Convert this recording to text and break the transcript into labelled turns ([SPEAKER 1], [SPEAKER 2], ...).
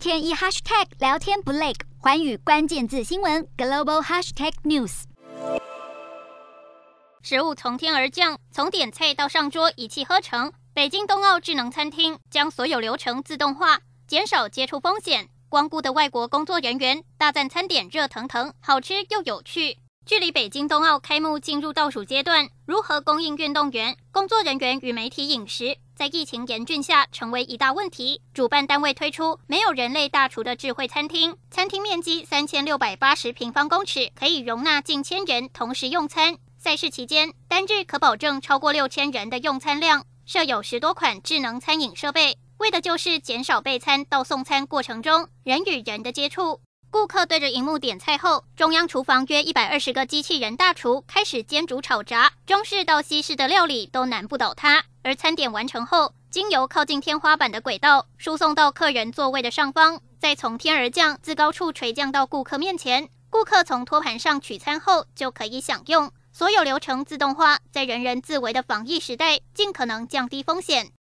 [SPEAKER 1] 天一 hashtag 聊天不累，寰宇关键字新闻 global hashtag news。
[SPEAKER 2] 食物从天而降，从点菜到上桌一气呵成。北京冬奥智能餐厅将所有流程自动化，减少接触风险。光顾的外国工作人员大赞餐点热腾腾，好吃又有趣。距离北京冬奥开幕进入倒数阶段，如何供应运动员、工作人员与媒体饮食，在疫情严峻下成为一大问题。主办单位推出没有人类大厨的智慧餐厅，餐厅面积三千六百八十平方公尺，可以容纳近千人同时用餐。赛事期间，单日可保证超过六千人的用餐量，设有十多款智能餐饮设备，为的就是减少备餐到送餐过程中人与人的接触。顾客对着荧幕点菜后，中央厨房约一百二十个机器人大厨开始煎煮炒炸，中式到西式的料理都难不倒他。而餐点完成后，经由靠近天花板的轨道输送到客人座位的上方，再从天而降，自高处垂降到顾客面前。顾客从托盘上取餐后就可以享用。所有流程自动化，在人人自危的防疫时代，尽可能降低风险。